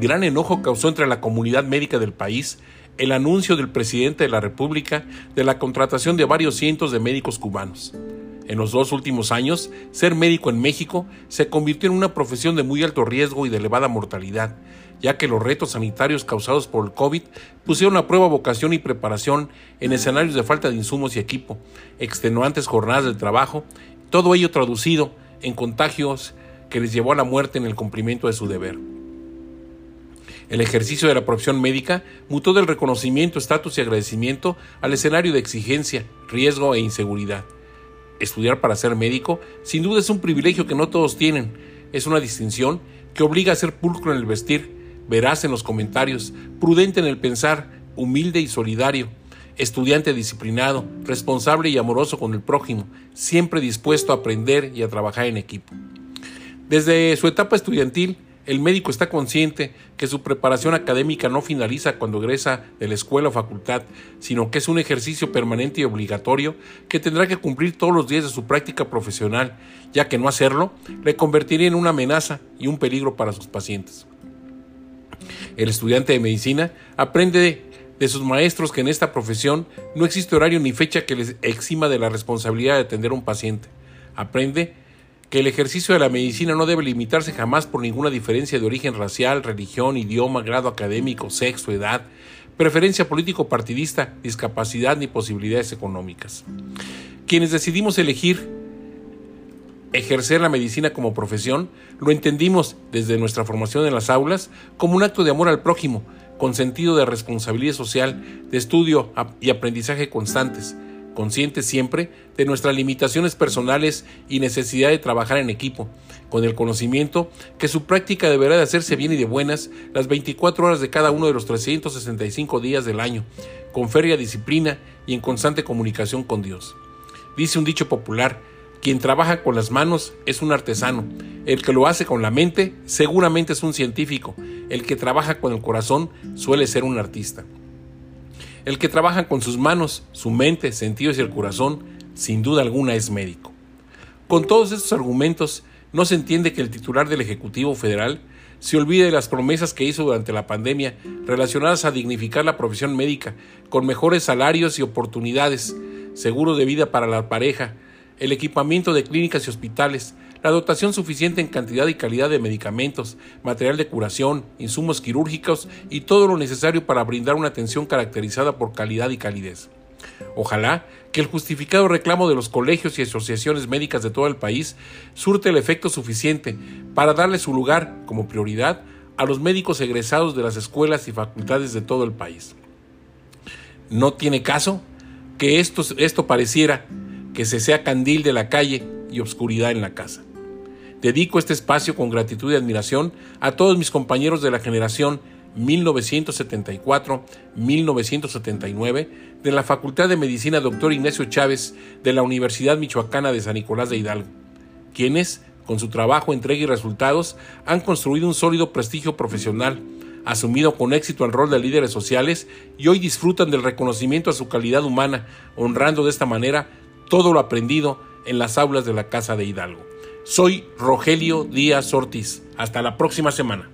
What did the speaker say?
gran enojo causó entre la comunidad médica del país el anuncio del presidente de la República de la contratación de varios cientos de médicos cubanos. En los dos últimos años, ser médico en México se convirtió en una profesión de muy alto riesgo y de elevada mortalidad, ya que los retos sanitarios causados por el COVID pusieron a prueba vocación y preparación en escenarios de falta de insumos y equipo, extenuantes jornadas de trabajo, todo ello traducido en contagios que les llevó a la muerte en el cumplimiento de su deber. El ejercicio de la profesión médica mutó del reconocimiento, estatus y agradecimiento al escenario de exigencia, riesgo e inseguridad. Estudiar para ser médico sin duda es un privilegio que no todos tienen, es una distinción que obliga a ser pulcro en el vestir, veraz en los comentarios, prudente en el pensar, humilde y solidario, estudiante disciplinado, responsable y amoroso con el prójimo, siempre dispuesto a aprender y a trabajar en equipo. Desde su etapa estudiantil, el médico está consciente que su preparación académica no finaliza cuando egresa de la escuela o facultad, sino que es un ejercicio permanente y obligatorio que tendrá que cumplir todos los días de su práctica profesional, ya que no hacerlo le convertiría en una amenaza y un peligro para sus pacientes. El estudiante de medicina aprende de sus maestros que en esta profesión no existe horario ni fecha que les exima de la responsabilidad de atender a un paciente. Aprende que el ejercicio de la medicina no debe limitarse jamás por ninguna diferencia de origen racial, religión, idioma, grado académico, sexo, edad, preferencia político-partidista, discapacidad ni posibilidades económicas. Quienes decidimos elegir ejercer la medicina como profesión, lo entendimos desde nuestra formación en las aulas como un acto de amor al prójimo, con sentido de responsabilidad social, de estudio y aprendizaje constantes, conscientes siempre de nuestras limitaciones personales y necesidad de trabajar en equipo, con el conocimiento que su práctica deberá de hacerse bien y de buenas las 24 horas de cada uno de los 365 días del año, con férrea disciplina y en constante comunicación con Dios. Dice un dicho popular, quien trabaja con las manos es un artesano, el que lo hace con la mente seguramente es un científico, el que trabaja con el corazón suele ser un artista. El que trabaja con sus manos, su mente, sentidos y el corazón, sin duda alguna es médico. Con todos estos argumentos, no se entiende que el titular del Ejecutivo Federal se olvide de las promesas que hizo durante la pandemia relacionadas a dignificar la profesión médica, con mejores salarios y oportunidades, seguro de vida para la pareja, el equipamiento de clínicas y hospitales, la dotación suficiente en cantidad y calidad de medicamentos, material de curación, insumos quirúrgicos y todo lo necesario para brindar una atención caracterizada por calidad y calidez. Ojalá que el justificado reclamo de los colegios y asociaciones médicas de todo el país surte el efecto suficiente para darle su lugar como prioridad a los médicos egresados de las escuelas y facultades de todo el país. No tiene caso que esto, esto pareciera que se sea candil de la calle y obscuridad en la casa. Dedico este espacio con gratitud y admiración a todos mis compañeros de la generación 1974-1979 de la Facultad de Medicina Dr. Ignacio Chávez de la Universidad Michoacana de San Nicolás de Hidalgo, quienes, con su trabajo, entrega y resultados, han construido un sólido prestigio profesional, asumido con éxito el rol de líderes sociales y hoy disfrutan del reconocimiento a su calidad humana, honrando de esta manera todo lo aprendido en las aulas de la Casa de Hidalgo. Soy Rogelio Díaz Ortiz. Hasta la próxima semana.